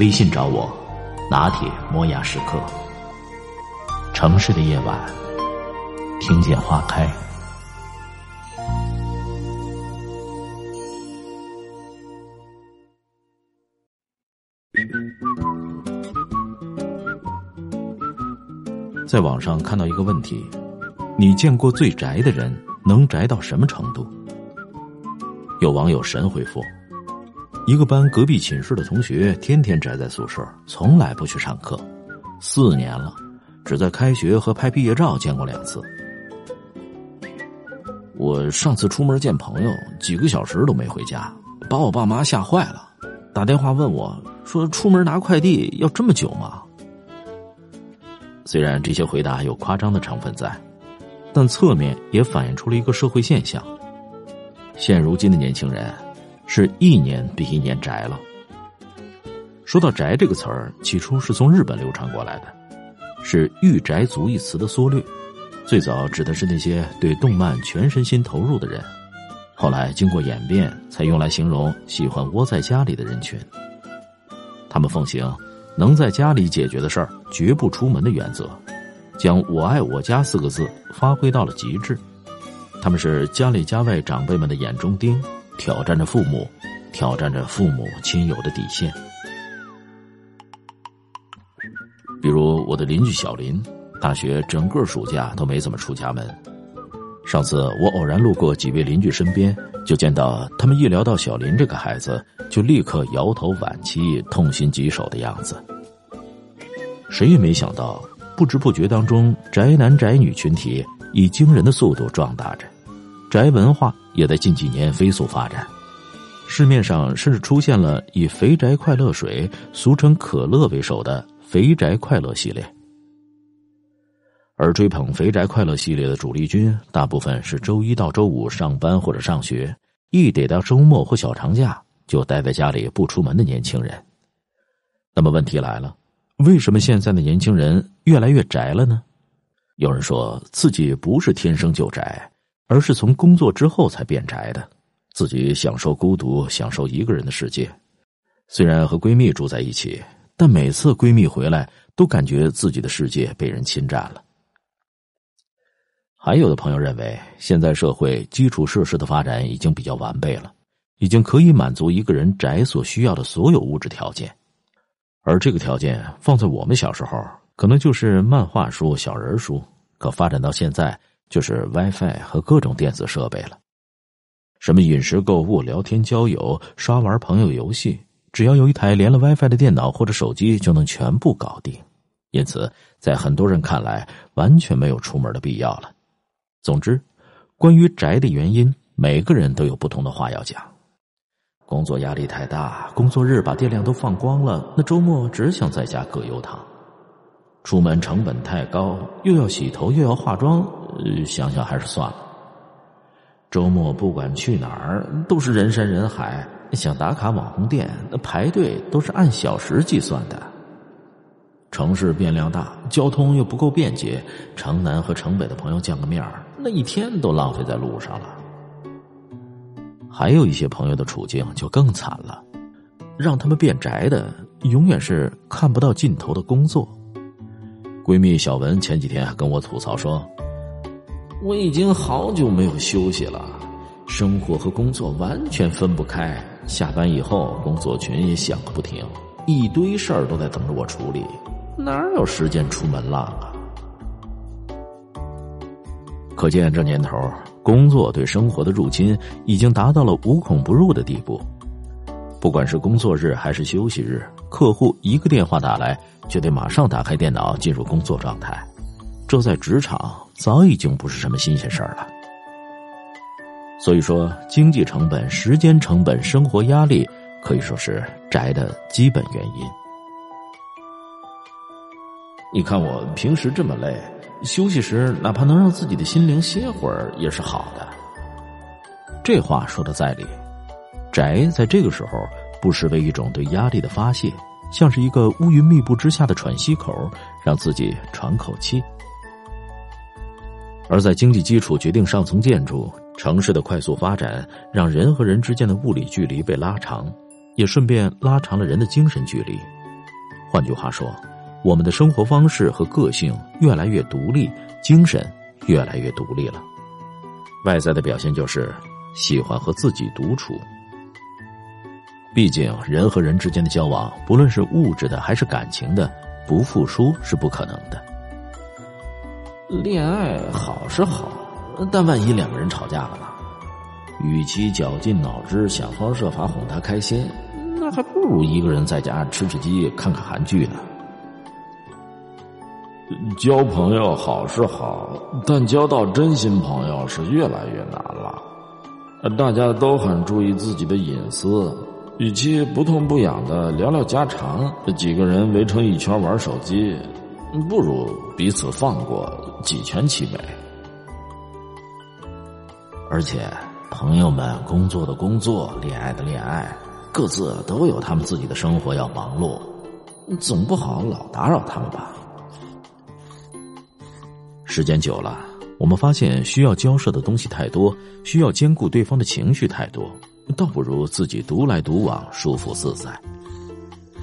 微信找我，拿铁磨牙时刻。城市的夜晚，听见花开。在网上看到一个问题：你见过最宅的人能宅到什么程度？有网友神回复。一个班隔壁寝室的同学天天宅在宿舍，从来不去上课，四年了，只在开学和拍毕业照见过两次。我上次出门见朋友，几个小时都没回家，把我爸妈吓坏了，打电话问我说：“出门拿快递要这么久吗？”虽然这些回答有夸张的成分在，但侧面也反映出了一个社会现象：现如今的年轻人。是一年比一年宅了。说到“宅”这个词儿，起初是从日本流传过来的，是“御宅族”一词的缩略，最早指的是那些对动漫全身心投入的人，后来经过演变，才用来形容喜欢窝在家里的人群。他们奉行能在家里解决的事儿绝不出门的原则，将我爱我家四个字发挥到了极致。他们是家里家外长辈们的眼中钉。挑战着父母，挑战着父母亲友的底线。比如我的邻居小林，大学整个暑假都没怎么出家门。上次我偶然路过几位邻居身边，就见到他们一聊到小林这个孩子，就立刻摇头惋惜、痛心疾首的样子。谁也没想到，不知不觉当中，宅男宅女群体以惊人的速度壮大着。宅文化也在近几年飞速发展，市面上甚至出现了以“肥宅快乐水”俗称可乐为首的“肥宅快乐”系列。而追捧“肥宅快乐”系列的主力军，大部分是周一到周五上班或者上学，一得到周末或小长假就待在家里不出门的年轻人。那么问题来了，为什么现在的年轻人越来越宅了呢？有人说自己不是天生就宅。而是从工作之后才变宅的，自己享受孤独，享受一个人的世界。虽然和闺蜜住在一起，但每次闺蜜回来，都感觉自己的世界被人侵占了。还有的朋友认为，现在社会基础设施的发展已经比较完备了，已经可以满足一个人宅所需要的所有物质条件。而这个条件放在我们小时候，可能就是漫画书、小人书，可发展到现在。就是 WiFi 和各种电子设备了，什么饮食、购物、聊天、交友、刷玩朋友游戏，只要有一台连了 WiFi 的电脑或者手机，就能全部搞定。因此，在很多人看来，完全没有出门的必要了。总之，关于宅的原因，每个人都有不同的话要讲。工作压力太大，工作日把电量都放光了，那周末只想在家葛优躺。出门成本太高，又要洗头又要化妆，想想还是算了。周末不管去哪儿都是人山人海，想打卡网红店，那排队都是按小时计算的。城市变量大，交通又不够便捷，城南和城北的朋友见个面那一天都浪费在路上了。还有一些朋友的处境就更惨了，让他们变宅的，永远是看不到尽头的工作。闺蜜小文前几天还跟我吐槽说：“我已经好久没有休息了，生活和工作完全分不开。下班以后，工作群也响个不停，一堆事儿都在等着我处理，哪有时间出门浪啊？”可见这年头，工作对生活的入侵已经达到了无孔不入的地步。不管是工作日还是休息日，客户一个电话打来。就得马上打开电脑进入工作状态，这在职场早已经不是什么新鲜事儿了。所以说，经济成本、时间成本、生活压力，可以说是宅的基本原因。你看我平时这么累，休息时哪怕能让自己的心灵歇会儿也是好的。这话说的在理，宅在这个时候不失为一种对压力的发泄，像是一个乌云密布之下的喘息口，让自己喘口气。而在经济基础决定上层建筑，城市的快速发展让人和人之间的物理距离被拉长，也顺便拉长了人的精神距离。换句话说，我们的生活方式和个性越来越独立，精神越来越独立了。外在的表现就是喜欢和自己独处。毕竟，人和人之间的交往，不论是物质的还是感情的，不付出是不可能的。恋爱好是好，但万一两个人吵架了呢？与其绞尽脑汁想方设法哄他开心，那还不如一个人在家吃吃鸡、看看韩剧呢。交朋友好是好，但交到真心朋友是越来越难了。大家都很注意自己的隐私，与其不痛不痒的聊聊家常，几个人围成一圈玩手机。不如彼此放过，几全其美。而且，朋友们工作的工作，恋爱的恋爱，各自都有他们自己的生活要忙碌，总不好老打扰他们吧。时间久了，我们发现需要交涉的东西太多，需要兼顾对方的情绪太多，倒不如自己独来独往，舒服自在。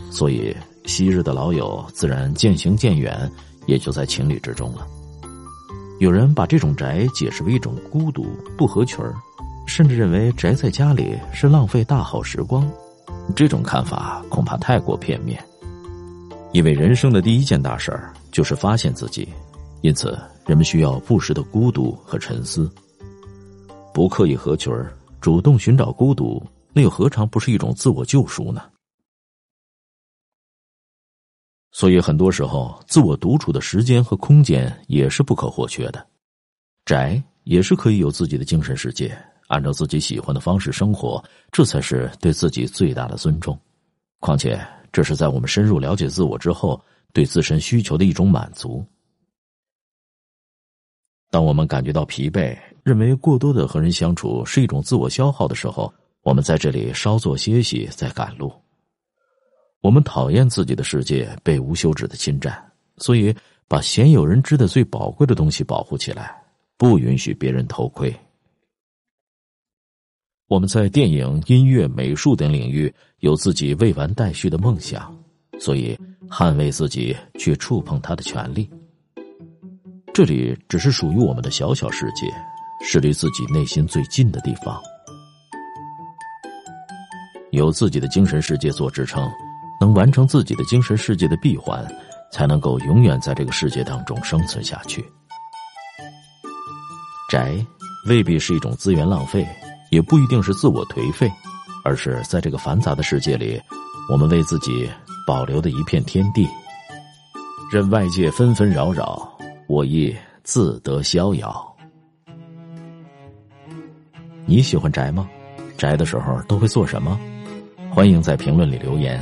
所以。昔日的老友自然渐行渐远，也就在情理之中了。有人把这种宅解释为一种孤独、不合群，甚至认为宅在家里是浪费大好时光。这种看法恐怕太过片面，因为人生的第一件大事就是发现自己，因此人们需要不时的孤独和沉思。不刻意合群，主动寻找孤独，那又何尝不是一种自我救赎呢？所以，很多时候，自我独处的时间和空间也是不可或缺的。宅也是可以有自己的精神世界，按照自己喜欢的方式生活，这才是对自己最大的尊重。况且，这是在我们深入了解自我之后，对自身需求的一种满足。当我们感觉到疲惫，认为过多的和人相处是一种自我消耗的时候，我们在这里稍作歇息，再赶路。我们讨厌自己的世界被无休止的侵占，所以把鲜有人知的最宝贵的东西保护起来，不允许别人偷窥。我们在电影、音乐、美术等领域有自己未完待续的梦想，所以捍卫自己去触碰它的权利。这里只是属于我们的小小世界，是离自己内心最近的地方。有自己的精神世界做支撑。能完成自己的精神世界的闭环，才能够永远在这个世界当中生存下去。宅未必是一种资源浪费，也不一定是自我颓废，而是在这个繁杂的世界里，我们为自己保留的一片天地。任外界纷纷扰扰，我亦自得逍遥。你喜欢宅吗？宅的时候都会做什么？欢迎在评论里留言。